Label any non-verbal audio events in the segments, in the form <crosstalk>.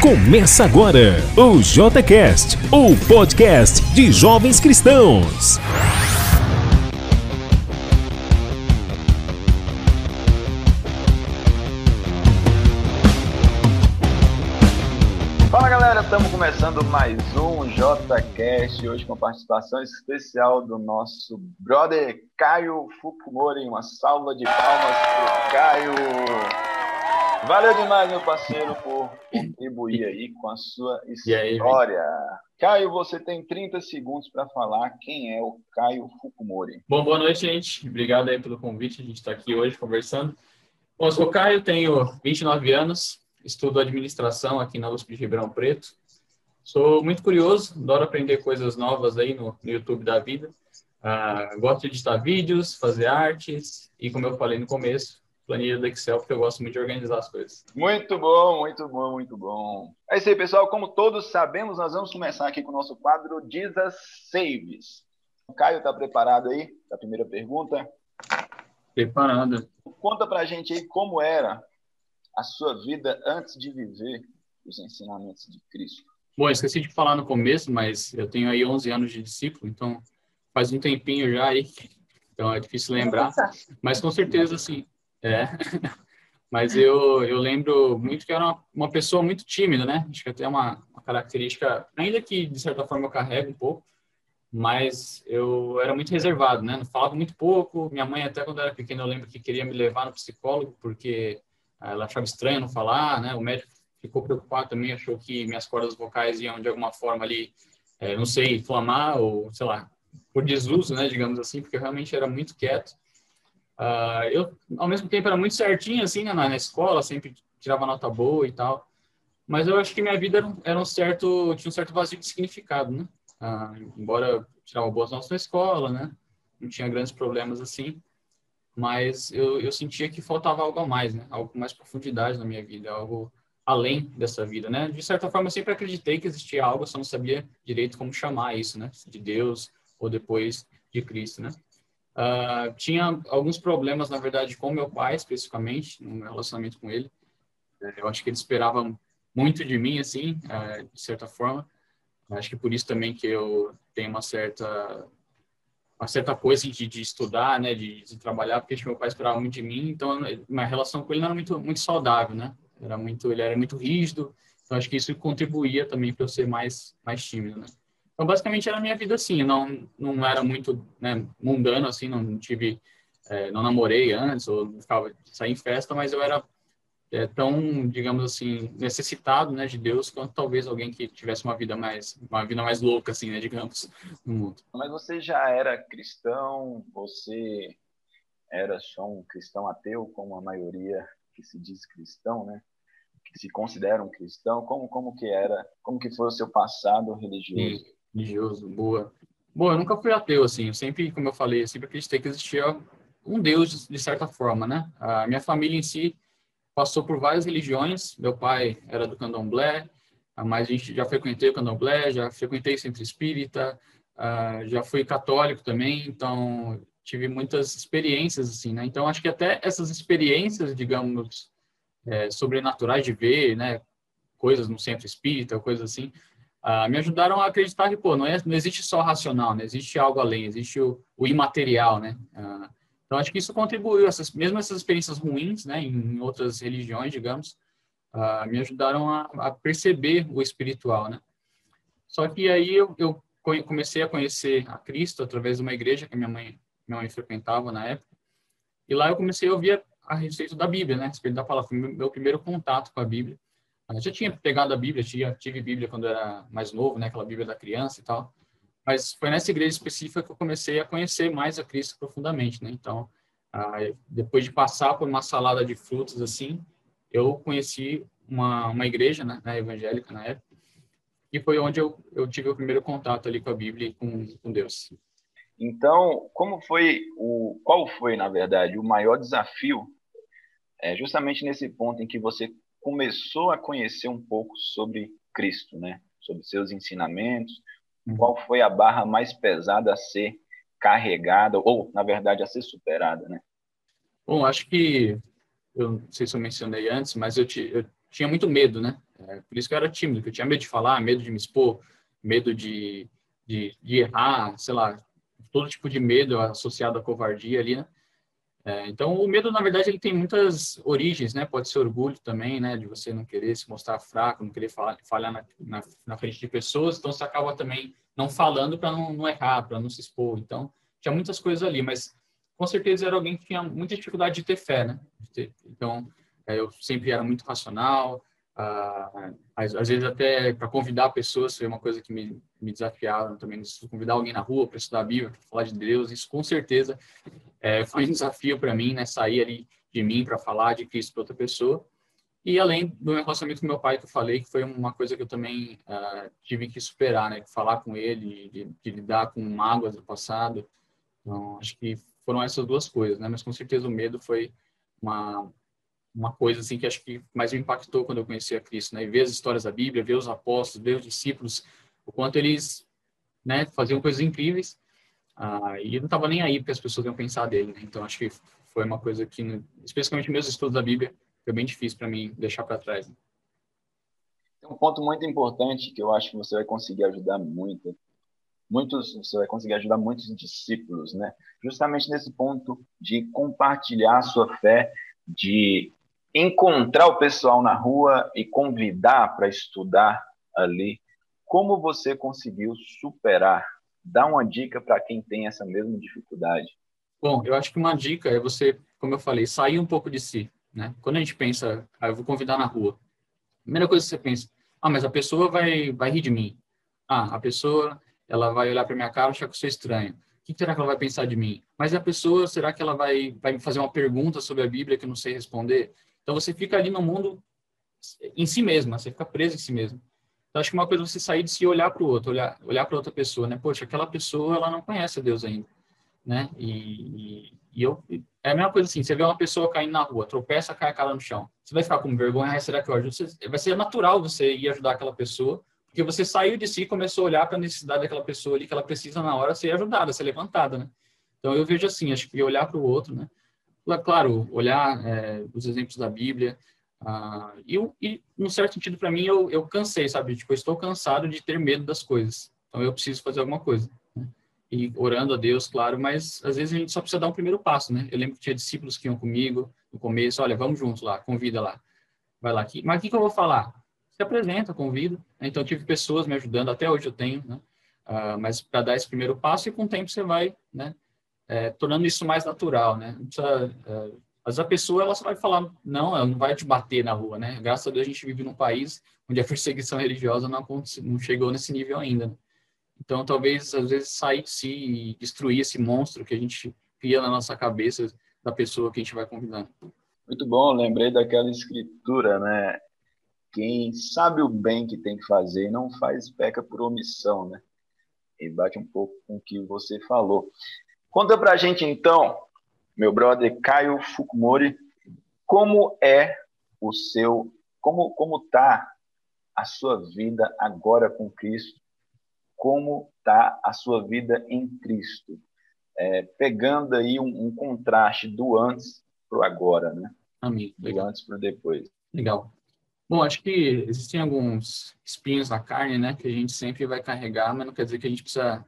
Começa agora o JCast, o podcast de jovens cristãos. Fala galera, estamos começando mais um JCast, hoje com a participação especial do nosso brother Caio Fukumori. Uma salva de palmas pro Caio. Valeu demais, meu parceiro, por contribuir aí com a sua história. Aí, Caio, você tem 30 segundos para falar quem é o Caio Fukumori. Bom, boa noite, gente. Obrigado aí pelo convite. A gente está aqui hoje conversando. Bom, eu sou o Caio, tenho 29 anos, estudo administração aqui na USP de Ribeirão Preto. Sou muito curioso, adoro aprender coisas novas aí no, no YouTube da vida. Uh, gosto de editar vídeos, fazer artes e, como eu falei no começo, planilha do Excel, porque eu gosto muito de organizar as coisas. Muito bom, muito bom, muito bom. É isso aí, pessoal. Como todos sabemos, nós vamos começar aqui com o nosso quadro Jesus Saves. O Caio está preparado aí para a primeira pergunta? Preparado. Conta para a gente aí como era a sua vida antes de viver os ensinamentos de Cristo. Bom, esqueci de falar no começo, mas eu tenho aí 11 anos de discípulo, então faz um tempinho já aí, <laughs> então é difícil lembrar. Mas com certeza, assim, é. <laughs> Mas eu, eu lembro muito que era uma, uma pessoa muito tímida, né? Acho que até uma, uma característica, ainda que de certa forma eu carrego um pouco, mas eu era muito reservado, né? Não falava muito pouco. Minha mãe, até quando eu era pequena, eu lembro que queria me levar no psicólogo, porque ela achava estranho não falar, né? O médico ficou preocupado também, achou que minhas cordas vocais iam de alguma forma ali, é, não sei, inflamar ou, sei lá, por desuso, né? Digamos assim, porque eu realmente era muito quieto. Uh, eu, ao mesmo tempo, era muito certinho, assim, né, na, na, escola, sempre tirava nota boa e tal. Mas eu acho que minha vida era era um certo, tinha um certo vazio de significado, né? Uh, embora eu tirava boas notas na escola, né? Não tinha grandes problemas assim. Mas eu, eu sentia que faltava algo a mais, né? Algo com mais profundidade na minha vida, algo além dessa vida, né? De certa forma, eu sempre acreditei que existia algo, só não sabia direito como chamar isso, né? De Deus ou depois de Cristo, né? Uh, tinha alguns problemas, na verdade, com meu pai, especificamente, no meu relacionamento com ele. Eu acho que ele esperava muito de mim, assim, uh, de certa forma. Acho que por isso também que eu tenho uma certa uma certa coisa de, de estudar, né, de, de, trabalhar, porque meu pai esperava muito de mim. Então, minha relação com ele não era muito muito saudável, né? Era muito, ele era muito rígido. Então, acho que isso contribuía também para eu ser mais mais tímido, né? Então, basicamente, era a minha vida assim. Não, não era muito né, mundano, assim. Não tive... É, não namorei antes, ou não ficava sair em festa, mas eu era é, tão, digamos assim, necessitado, né, de Deus, quanto talvez alguém que tivesse uma vida mais, uma vida mais louca, assim, né, digamos, <laughs> no mundo. Mas você já era cristão? Você era só um cristão ateu, como a maioria que se diz cristão, né? Que se considera um cristão? Como, como que era? Como que foi o seu passado religioso? Sim religioso, boa. Bom, eu nunca fui ateu, assim, eu sempre, como eu falei, eu sempre acreditei que existia um Deus, de certa forma, né? A minha família em si passou por várias religiões, meu pai era do candomblé, mas a gente já frequentei o candomblé, já frequentei centro espírita, já fui católico também, então tive muitas experiências, assim, né? Então, acho que até essas experiências, digamos, é, sobrenaturais de ver, né? Coisas no centro espírita, coisas assim, uh, me ajudaram a acreditar que, pô, não, é, não existe só racional, né? Existe algo além, existe o, o imaterial, né? Uh, então, acho que isso contribuiu, essas, mesmo essas experiências ruins, né, em outras religiões, digamos, uh, me ajudaram a, a, perceber o espiritual, né? Só que aí eu, eu, comecei a conhecer a Cristo através de uma igreja que minha mãe, minha mãe frequentava na época, e lá eu comecei a ouvir a, a respeito da Bíblia, né, a respeito da palavra, foi meu primeiro contato com a Bíblia. Eu já tinha pegado a Bíblia, tinha, tive Bíblia quando era mais novo, né, aquela Bíblia da criança e tal. Mas foi nessa igreja específica que eu comecei a conhecer mais a Cristo profundamente, né? Então, depois de passar por uma salada de frutos assim, eu conheci uma, uma igreja, né, evangélica na época, e foi onde eu, eu tive o primeiro contato ali com a Bíblia e com, com Deus. Então, como foi o qual foi, na verdade, o maior desafio é justamente nesse ponto em que você começou a conhecer um pouco sobre Cristo, né? Sobre seus ensinamentos. Uhum. Qual foi a barra mais pesada a ser carregada ou, na verdade, a ser superada, né? Bom, acho que eu não sei se eu mencionei antes, mas eu, eu tinha muito medo, né? É, por isso que eu era tímido, que eu tinha medo de falar, medo de me expor, medo de, de, de errar, sei lá, todo tipo de medo associado à covardia ali, né? É, então, o medo, na verdade, ele tem muitas origens, né? Pode ser orgulho também, né? De você não querer se mostrar fraco, não querer falar, falhar na, na, na frente de pessoas. Então, você acaba também não falando para não, não, errar, para não se expor. Então, tinha muitas coisas ali, mas com certeza era alguém que tinha muita dificuldade de ter fé, né? Ter, então, é, eu sempre era muito racional. Às, às, vezes, até para convidar pessoas foi uma coisa que me, me desafiava também. Convidar alguém na rua para estudar a Bíblia, para falar de Deus, isso com certeza é, foi um desafio para mim, né? Sair ali de mim para falar de Cristo para outra pessoa. E além do meu relacionamento com meu pai, que eu falei, que foi uma coisa que eu também uh, tive que superar, né? Falar com ele, de, de, lidar com mágoas do passado. Então, acho que foram essas duas coisas, né? Mas com certeza o medo foi uma, uma coisa assim que acho que mais me impactou quando eu conheci a Cristo, né? E ver as histórias da Bíblia, ver os apóstolos, ver os discípulos, o quanto eles, né, faziam coisas incríveis ah, e não estava nem aí porque as pessoas iam pensar dele. Né? Então, acho que foi uma coisa que, especialmente meus estudos da Bíblia, foi bem difícil para mim deixar para trás. Né? Um ponto muito importante que eu acho que você vai conseguir ajudar muito. Muitos, você vai conseguir ajudar muitos discípulos, né? Justamente nesse ponto de compartilhar a sua fé, de encontrar o pessoal na rua e convidar para estudar ali. Como você conseguiu superar dá uma dica para quem tem essa mesma dificuldade? Bom, eu acho que uma dica é você, como eu falei, sair um pouco de si, né? Quando a gente pensa, ah, eu vou convidar na rua, a primeira coisa que você pensa, ah, mas a pessoa vai, vai rir de mim. Ah, a pessoa, ela vai olhar para minha cara e achar que eu sou estranho. O que será que ela vai pensar de mim? Mas a pessoa, será que ela vai, vai me fazer uma pergunta sobre a Bíblia que eu não sei responder? Então você fica ali no mundo em si mesma, você fica preso em si mesmo. Então, acho que uma coisa é você sair de si e olhar para o outro, olhar, olhar para outra pessoa, né? Poxa, aquela pessoa, ela não conhece a Deus ainda, né? E, e, eu... É a mesma coisa assim, você vê uma pessoa caindo na rua, tropeça, cai a cara no chão. Você vai ficar com vergonha, será que eu ajudo? Você, vai ser natural você ir ajudar aquela pessoa, porque você saiu de si e começou a olhar para a necessidade daquela pessoa ali, que ela precisa na hora ser ajudada, ser levantada, né? Então, eu vejo assim, acho que olhar para o outro, né? Claro, olhar é, os exemplos da Bíblia, ah, e, num certo sentido, para mim, eu, eu cansei, sabe? Tipo, eu estou cansado de ter medo das coisas. Então, eu preciso fazer alguma coisa. Né? E orando a Deus, claro, mas às vezes a gente só precisa dar um primeiro passo, né? Eu lembro que tinha discípulos que iam comigo no começo, olha, vamos juntos lá, convida lá. Vai lá. Aqui. Mas o que, que eu vou falar? Se apresenta, convida. Então, tive pessoas me ajudando, até hoje eu tenho, né? Ah, mas para dar esse primeiro passo e com o tempo você vai, né? É, tornando isso mais natural, né? Não precisa... É, mas a pessoa, ela só vai falar, não, ela não vai te bater na rua, né? Graças a Deus a gente vive num país onde a <laughs> perseguição religiosa não, não chegou nesse nível ainda. Né? Então, talvez, às vezes, sair de si e destruir esse monstro que a gente cria na nossa cabeça da pessoa que a gente vai convidar. Muito bom, lembrei daquela escritura, né? Quem sabe o bem que tem que fazer não faz peca por omissão, né? E bate um pouco com o que você falou. Conta pra gente, então, meu brother Caio Fukumori, como é o seu, como como tá a sua vida agora com Cristo? Como tá a sua vida em Cristo? É, pegando aí um, um, contraste do antes para o agora, né? Amém. Legal. Do antes para o depois. Legal. Bom, acho que existem alguns espinhos na carne, né, que a gente sempre vai carregar, mas não quer dizer que a gente precisa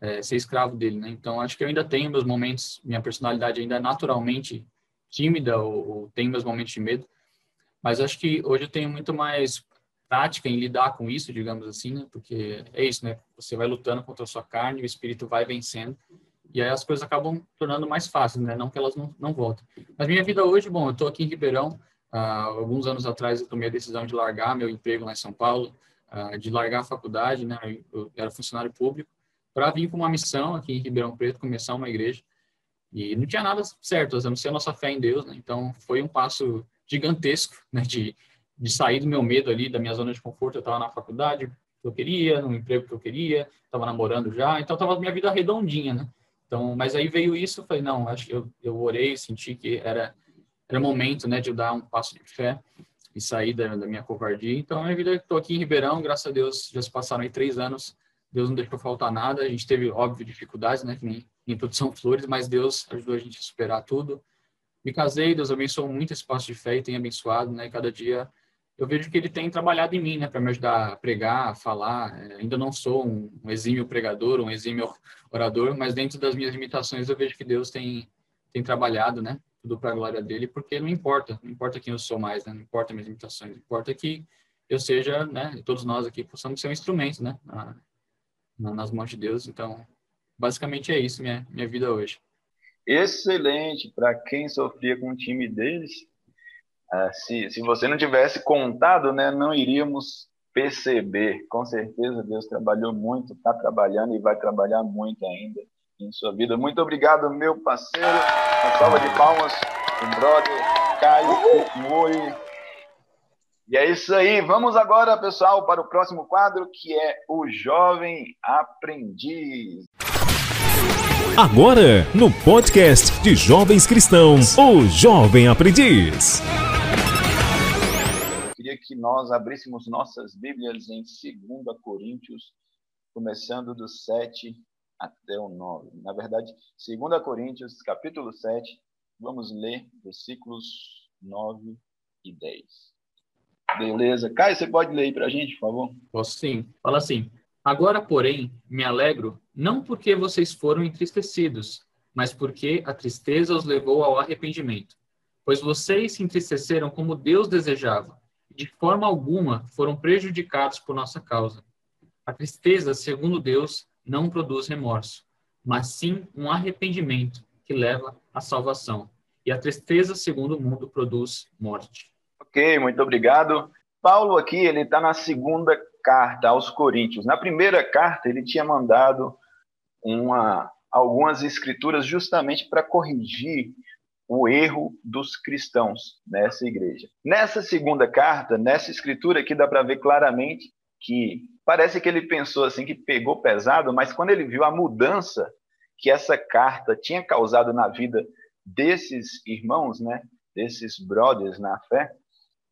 é, ser escravo dele, né? Então, acho que eu ainda tenho meus momentos, minha personalidade ainda é naturalmente tímida ou, ou tenho meus momentos de medo, mas acho que hoje eu tenho muito mais prática em lidar com isso, digamos assim, né? Porque é isso, né? Você vai lutando contra a sua carne, o espírito vai vencendo, e aí as coisas acabam tornando mais fáceis, né? Não que elas não, não voltem. Mas minha vida hoje, bom, eu estou aqui em Ribeirão, há alguns anos atrás eu tomei a decisão de largar meu emprego lá em São Paulo, de largar a faculdade, né? Eu era funcionário público, para vir com uma missão aqui em Ribeirão Preto, começar uma igreja. E não tinha nada certo, a não ser a nossa fé em Deus, né? Então, foi um passo gigantesco, <laughs> né? De, de sair do meu medo ali, da minha zona de conforto. Eu estava na faculdade que eu queria, no emprego que eu queria, estava namorando já, então estava minha vida redondinha, né? Então, mas aí veio isso, eu falei, não, acho que eu, eu orei, senti que era era momento, né, de eu dar um passo de fé e sair da, da minha covardia. Então, a minha vida, estou aqui em Ribeirão, graças a Deus, já se passaram aí três anos Deus não deixou faltar nada. A gente teve, óbvio, dificuldades, né? Que em produção flores, mas Deus ajudou a gente a superar tudo. Me casei, Deus abençoou muito esse passo de fé e tem abençoado, né? Cada dia eu vejo que ele tem trabalhado em mim, né, para me ajudar a pregar, a falar. É, ainda não sou um, um, exímio pregador, um exímio orador, mas dentro das minhas limitações eu vejo que Deus tem tem trabalhado, né, tudo para a glória dele, porque não importa, não importa quem eu sou mais, né, não importa minhas limitações, importa que eu seja, né, todos nós aqui possamos ser um instrumento, né, na, nas mãos de Deus. Então, basicamente é isso minha minha vida hoje. Excelente para quem sofria com timidez ah, se, se você não tivesse contado, né, não iríamos perceber. Com certeza Deus trabalhou muito, está trabalhando e vai trabalhar muito ainda em sua vida. Muito obrigado, meu parceiro. Uma salva de palmas, o brother Caio Mori. E é isso aí. Vamos agora, pessoal, para o próximo quadro, que é o Jovem Aprendiz. Agora, no podcast de Jovens Cristãos, o Jovem Aprendiz que nós abríssemos nossas Bíblias em 2 Coríntios, começando do 7 até o 9. Na verdade, 2 Coríntios, capítulo 7, vamos ler versículos 9 e 10. Beleza. Caio, você pode ler aí para a gente, por favor? Posso sim. Fala assim. Agora, porém, me alegro, não porque vocês foram entristecidos, mas porque a tristeza os levou ao arrependimento. Pois vocês se entristeceram como Deus desejava de forma alguma foram prejudicados por nossa causa. A tristeza, segundo Deus, não produz remorso, mas sim um arrependimento que leva à salvação. E a tristeza, segundo o mundo, produz morte. Ok, muito obrigado. Paulo aqui, ele está na segunda carta aos Coríntios. Na primeira carta, ele tinha mandado uma, algumas escrituras justamente para corrigir o erro dos cristãos nessa igreja. Nessa segunda carta, nessa escritura aqui dá para ver claramente que parece que ele pensou assim que pegou pesado, mas quando ele viu a mudança que essa carta tinha causado na vida desses irmãos, né, desses brothers na fé,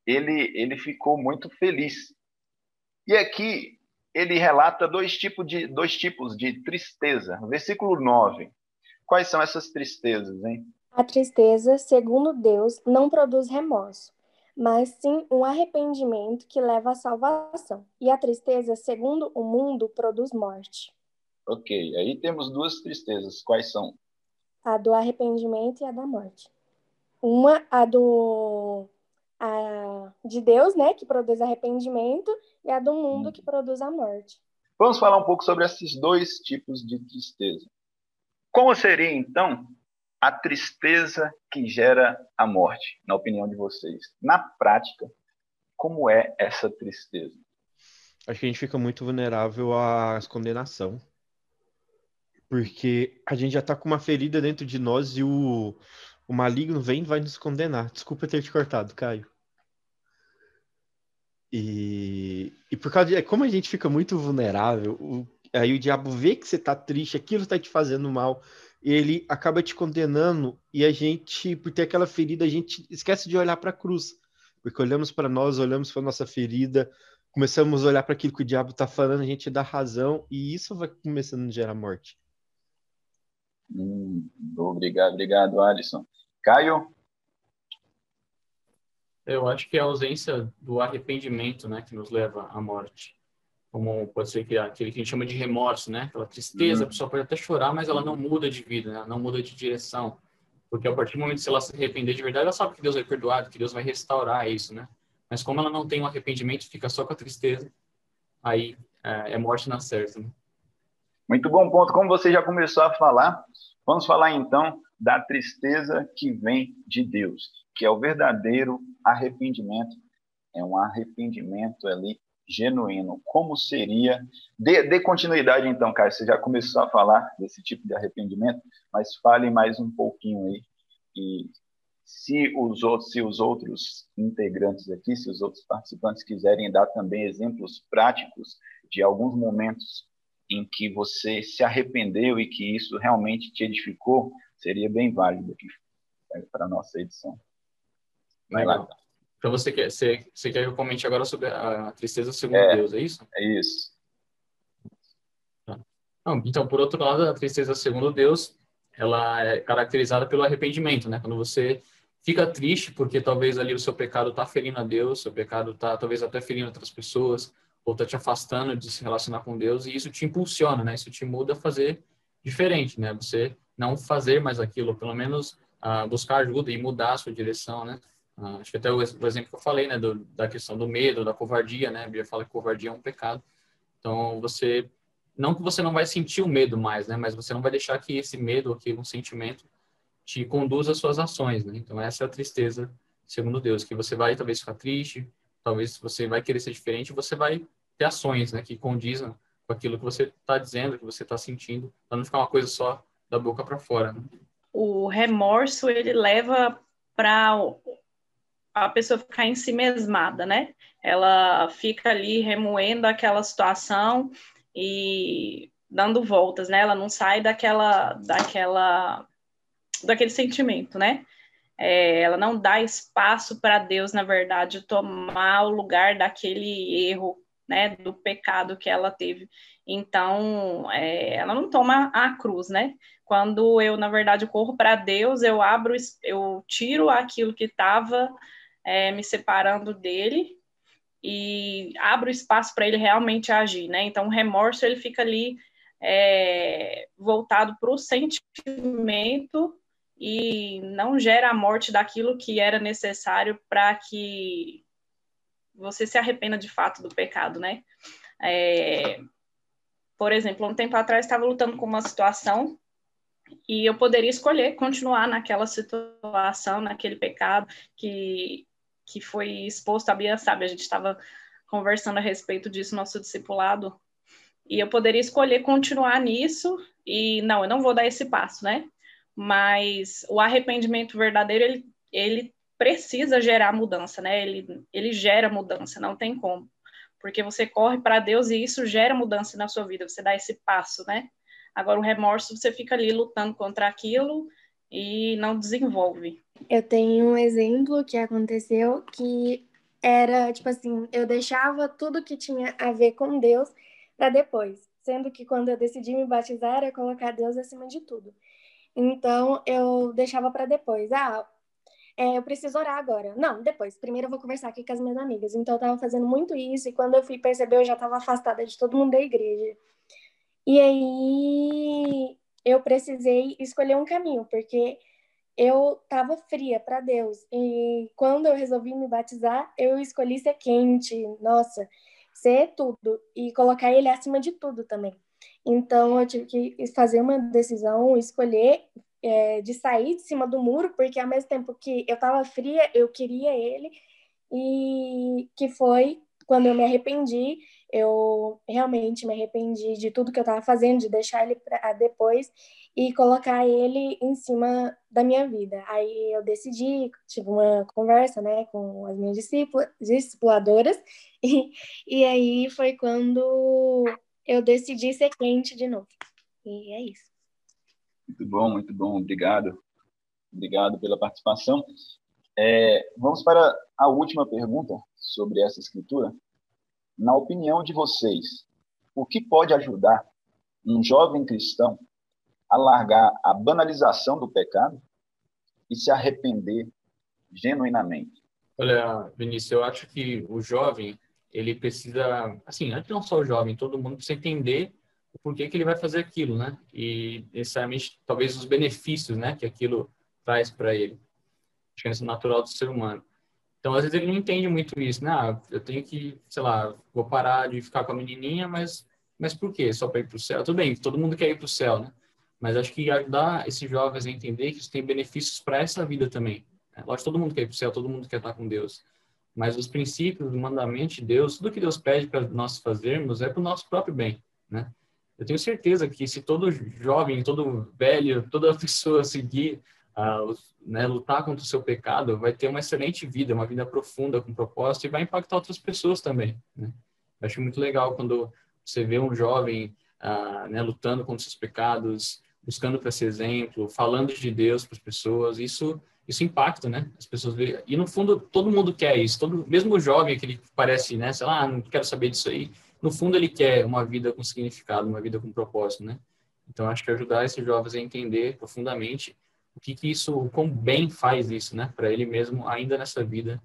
ele ele ficou muito feliz. E aqui ele relata dois tipos de dois tipos de tristeza. Versículo 9. Quais são essas tristezas, hein? A tristeza, segundo Deus, não produz remorso, mas sim um arrependimento que leva à salvação. E a tristeza, segundo o mundo, produz morte. Ok, aí temos duas tristezas. Quais são? A do arrependimento e a da morte. Uma, a do a de Deus, né, que produz arrependimento, e a do mundo, que produz a morte. Vamos falar um pouco sobre esses dois tipos de tristeza. Como seria, então, a tristeza que gera a morte, na opinião de vocês? Na prática, como é essa tristeza? Acho que a gente fica muito vulnerável à condenação. Porque a gente já está com uma ferida dentro de nós e o, o maligno vem e vai nos condenar. Desculpa ter te cortado, Caio. E, e por causa de como a gente fica muito vulnerável, o, aí o diabo vê que você está triste, aquilo está te fazendo mal, ele acaba te condenando e a gente, por ter aquela ferida, a gente esquece de olhar para a cruz. Porque olhamos para nós, olhamos para nossa ferida, começamos a olhar para aquilo que o diabo está falando, a gente dá razão e isso vai começando a gerar morte. Hum, obrigado, obrigado, Alisson. Caio? Eu acho que é a ausência do arrependimento, né, que nos leva à morte como pode ser que aquele que a gente chama de remorso, né? Aquela tristeza, uhum. a pessoa pode até chorar, mas ela não muda de vida, né? não muda de direção. Porque a partir do momento que ela se arrepender de verdade, ela sabe que Deus vai perdoar, que Deus vai restaurar isso, né? Mas como ela não tem um arrependimento, fica só com a tristeza, aí é, é morte na certa, né? Muito bom ponto. Como você já começou a falar, vamos falar então da tristeza que vem de Deus, que é o verdadeiro arrependimento. É um arrependimento ali genuíno, como seria. Dê, dê, continuidade, então, Caio. Você já começou a falar desse tipo de arrependimento, mas fale mais um pouquinho aí. E se os outros, se os outros integrantes aqui, se os outros participantes quiserem dar também exemplos práticos de alguns momentos em que você se arrependeu e que isso realmente te edificou, seria bem válido aqui para a nossa edição. Vai lá. Então você quer, você, você quer que eu comente agora sobre a tristeza segundo é, Deus, é isso? É isso. Tá. então, por outro lado, a tristeza segundo Deus, ela é caracterizada pelo arrependimento, né? Quando você fica triste porque talvez ali o seu pecado está ferindo a Deus, seu pecado está talvez até ferindo outras pessoas, ou está te afastando de se relacionar com Deus, e isso te impulsiona, né? Isso te muda a fazer diferente, né? Você não fazer mais aquilo, pelo menos uh, buscar ajuda e mudar a sua direção, né? Uh, acho que até o, o, exemplo que eu falei, né, do, da questão do medo, da covardia, né? A Bíblia fala que covardia é um pecado. Então, você não que você não vai sentir o medo mais, né? Mas você não vai deixar que esse medo, que um sentimento, te conduza às suas ações, né? Então essa é a tristeza, segundo Deus, que você vai talvez ficar triste, talvez você vai querer ser diferente, você vai ter ações, né? Que condizam com aquilo que você está dizendo, que você está sentindo, para não ficar uma coisa só da boca para fora. Né? O remorso ele leva para a pessoa ficar em si mesmada, né? Ela fica ali remoendo aquela situação e dando voltas, né? Ela não sai daquela, daquela, daquele sentimento, né? É, ela não dá espaço para Deus, na verdade, tomar o lugar daquele erro, né? Do pecado que ela teve. Então, é, ela não toma a cruz, né? Quando eu, na verdade, corro para Deus, eu abro, eu tiro aquilo que estava é, me separando dele e abro espaço para ele realmente agir, né? Então, o remorso ele fica ali é, voltado para o sentimento e não gera a morte daquilo que era necessário para que você se arrependa de fato do pecado, né? É, por exemplo, um tempo atrás estava lutando com uma situação e eu poderia escolher continuar naquela situação, naquele pecado que que foi exposto, a Bia sabe, a gente estava conversando a respeito disso no nosso discipulado, e eu poderia escolher continuar nisso, e não, eu não vou dar esse passo, né? Mas o arrependimento verdadeiro, ele, ele precisa gerar mudança, né? Ele, ele gera mudança, não tem como. Porque você corre para Deus e isso gera mudança na sua vida, você dá esse passo, né? Agora, o remorso, você fica ali lutando contra aquilo e não desenvolve. Eu tenho um exemplo que aconteceu que era tipo assim, eu deixava tudo que tinha a ver com Deus para depois, sendo que quando eu decidi me batizar era colocar Deus acima de tudo. Então eu deixava para depois. Ah, é, eu preciso orar agora. Não, depois. Primeiro eu vou conversar aqui com as minhas amigas. Então eu tava fazendo muito isso e quando eu fui perceber eu já tava afastada de todo mundo da igreja. E aí eu precisei escolher um caminho, porque eu estava fria para Deus. E quando eu resolvi me batizar, eu escolhi ser quente, nossa, ser tudo e colocar ele acima de tudo também. Então eu tive que fazer uma decisão, escolher é, de sair de cima do muro, porque ao mesmo tempo que eu estava fria, eu queria ele, e que foi quando eu me arrependi, eu realmente me arrependi de tudo que eu estava fazendo, de deixar ele para depois e colocar ele em cima da minha vida. Aí eu decidi, tive uma conversa, né, com as minhas discipuladoras, <laughs> e, e aí foi quando eu decidi ser quente de novo. E é isso. Muito bom, muito bom, obrigado. Obrigado pela participação. É, vamos para a última pergunta sobre essa escritura. Na opinião de vocês, o que pode ajudar um jovem cristão a largar a banalização do pecado e se arrepender genuinamente? Olha, Vinícius, eu acho que o jovem, ele precisa, assim, não só o jovem, todo mundo precisa entender o porquê que ele vai fazer aquilo, né? E necessariamente, talvez os benefícios, né, que aquilo traz para ele. Acho que é natural do ser humano. Então, às vezes ele não entende muito isso, né? Ah, eu tenho que, sei lá, vou parar de ficar com a menininha, mas, mas por quê? Só para ir para o céu? Tudo bem, todo mundo quer ir para o céu, né? Mas acho que ajudar esses jovens a entender que isso tem benefícios para essa vida também. Né? Lógico, todo mundo quer ir para o céu, todo mundo quer estar com Deus. Mas os princípios, o mandamento de Deus, tudo que Deus pede para nós fazermos é para o nosso próprio bem, né? Eu tenho certeza que se todo jovem, todo velho, toda <laughs> pessoa seguir, uh, né, lutar contra o seu pecado, vai ter uma excelente vida, uma vida profunda, com propósito, e vai impactar outras pessoas também. Né? Eu acho muito legal quando você vê um jovem uh, né, lutando contra seus pecados, buscando para ser exemplo, falando de Deus para as pessoas, isso isso impacta, né? As pessoas veem. E no fundo, todo mundo quer isso. Todo, mesmo o jovem, que parece, né? Sei lá, ah, não quero saber disso aí. No fundo, ele quer uma vida com significado, uma vida com propósito, né? Então, acho que ajudar esses jovens a entender profundamente o que, que isso, o quão bem faz isso, né, para ele mesmo, ainda nessa vida,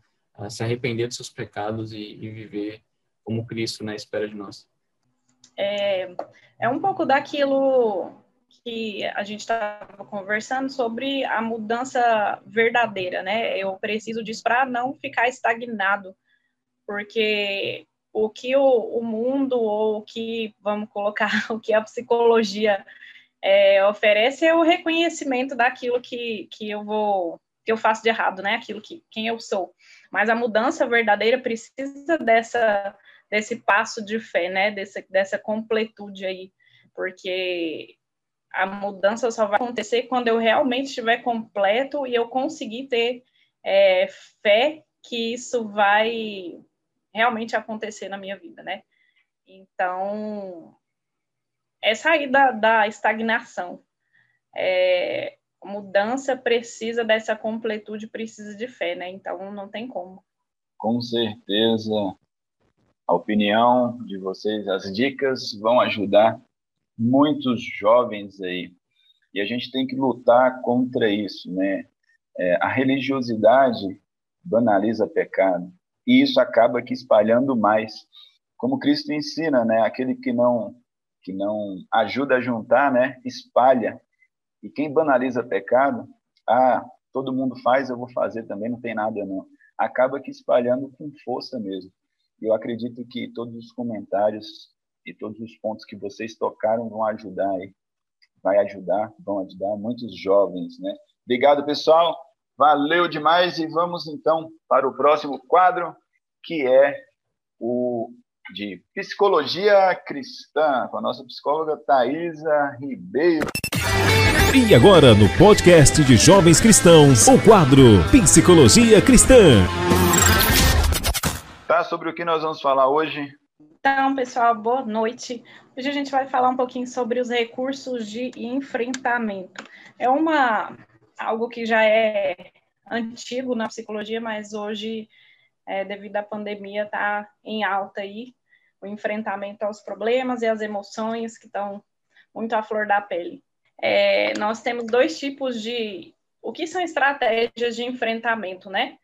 se arrepender dos seus pecados e, e, viver como Cristo na espera de nós. É, é um pouco daquilo que a gente estava conversando sobre a mudança verdadeira, né? Eu preciso disso para não ficar estagnado, porque o que o, o, mundo ou o que, vamos colocar, <laughs> o que a psicologia é, oferece é o reconhecimento daquilo que, que eu vou que eu faço de errado, né? Aquilo que quem eu sou. Mas a mudança verdadeira precisa dessa desse passo de fé, né? Dessa, dessa completude aí, porque a mudança só vai acontecer quando eu realmente estiver completo e eu conseguir ter é, fé que isso vai realmente acontecer na minha vida, né? Então, é sair da, da estagnação. É, mudança precisa dessa completude, precisa de fé, né? Então, não tem como. Com certeza, a opinião de vocês, as dicas vão ajudar muitos jovens aí. E a gente tem que lutar contra isso, né? É, a religiosidade banaliza pecado e isso acaba aqui espalhando mais. Como Cristo ensina, né? Aquele que não que não ajuda a juntar, né? Espalha. E quem banaliza pecado, ah, todo mundo faz, eu vou fazer também, não tem nada não. Acaba aqui espalhando com força mesmo. E eu acredito que todos os comentários e todos os pontos que vocês tocaram vão ajudar aí. Vai ajudar, vão ajudar muitos jovens, né? Obrigado, pessoal. Valeu demais e vamos então para o próximo quadro, que é o de Psicologia Cristã, com a nossa psicóloga Thaisa Ribeiro. E agora, no podcast de Jovens Cristãos, o quadro Psicologia Cristã. Tá, sobre o que nós vamos falar hoje? Então, pessoal, boa noite. Hoje a gente vai falar um pouquinho sobre os recursos de enfrentamento. É uma algo que já é antigo na psicologia, mas hoje, é, devido à pandemia, está em alta aí o enfrentamento aos problemas e às emoções que estão muito à flor da pele. É, nós temos dois tipos de. O que são estratégias de enfrentamento, né?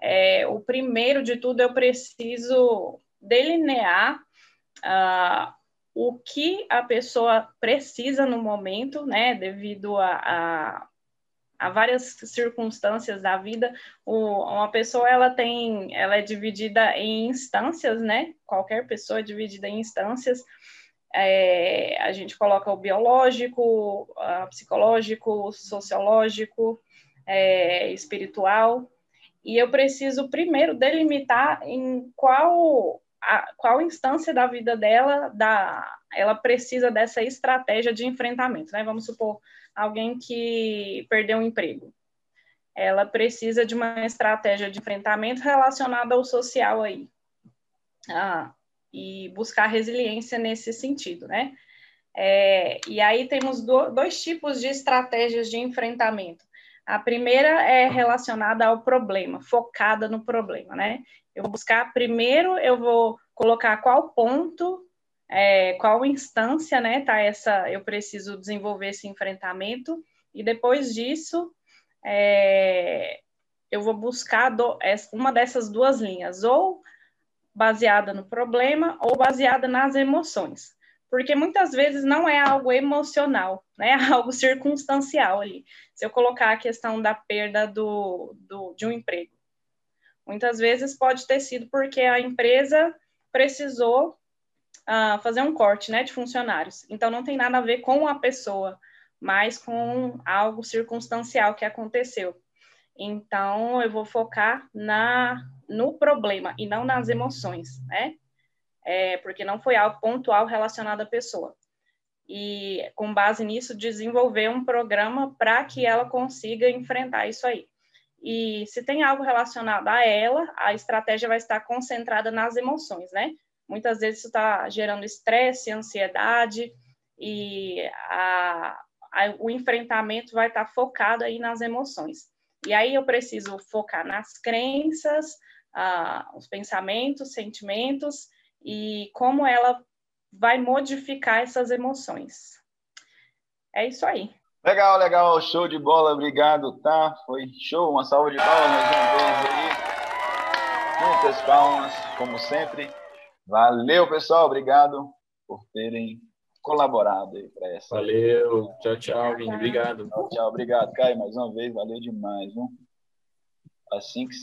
É, o primeiro de tudo, eu preciso delinear uh, o que a pessoa precisa no momento, né, devido a, a, a várias circunstâncias da vida. O, uma pessoa ela tem, ela é dividida em instâncias, né? Qualquer pessoa é dividida em instâncias. É, a gente coloca o biológico, a psicológico, sociológico, é, espiritual. E eu preciso primeiro delimitar em qual a, qual instância da vida dela da, ela precisa dessa estratégia de enfrentamento, né? Vamos supor alguém que perdeu um emprego. Ela precisa de uma estratégia de enfrentamento relacionada ao social aí. Ah, e buscar resiliência nesse sentido, né? É, e aí temos do, dois tipos de estratégias de enfrentamento. A primeira é relacionada ao problema, focada no problema, né? Eu vou buscar primeiro, eu vou colocar qual ponto, é, qual instância, né, tá essa, eu preciso desenvolver esse enfrentamento, e depois disso, é, eu vou buscar do, uma dessas duas linhas, ou baseada no problema, ou baseada nas emoções. Porque muitas vezes não é algo emocional, né? É <laughs> algo circunstancial ali. Se eu colocar a questão da perda do, do, de um emprego, Muitas vezes pode ter sido porque a empresa precisou uh, fazer um corte né, de funcionários. Então, não tem nada a ver com a pessoa, mas com algo circunstancial que aconteceu. Então, eu vou focar na, no problema e não nas emoções, né? É, porque não foi algo pontual relacionado à pessoa. E, com base nisso, desenvolver um programa para que ela consiga enfrentar isso aí. E se tem algo relacionado a ela, a estratégia vai estar concentrada nas emoções, né? Muitas vezes isso está gerando estresse, ansiedade, e a, a, o enfrentamento vai estar focado aí nas emoções. E aí eu preciso focar nas crenças, ah, os pensamentos, sentimentos e como ela vai modificar essas emoções. É isso aí. Legal, legal, show de bola, obrigado, tá? Foi show, uma salva de palmas mais uma vez aí. Muitas palmas, como sempre. Valeu, pessoal, obrigado por terem colaborado aí para essa. Valeu, tchau, tchau, Vini, obrigado. Tchau, tchau, obrigado, Caio, mais uma vez, valeu demais, viu? Assim que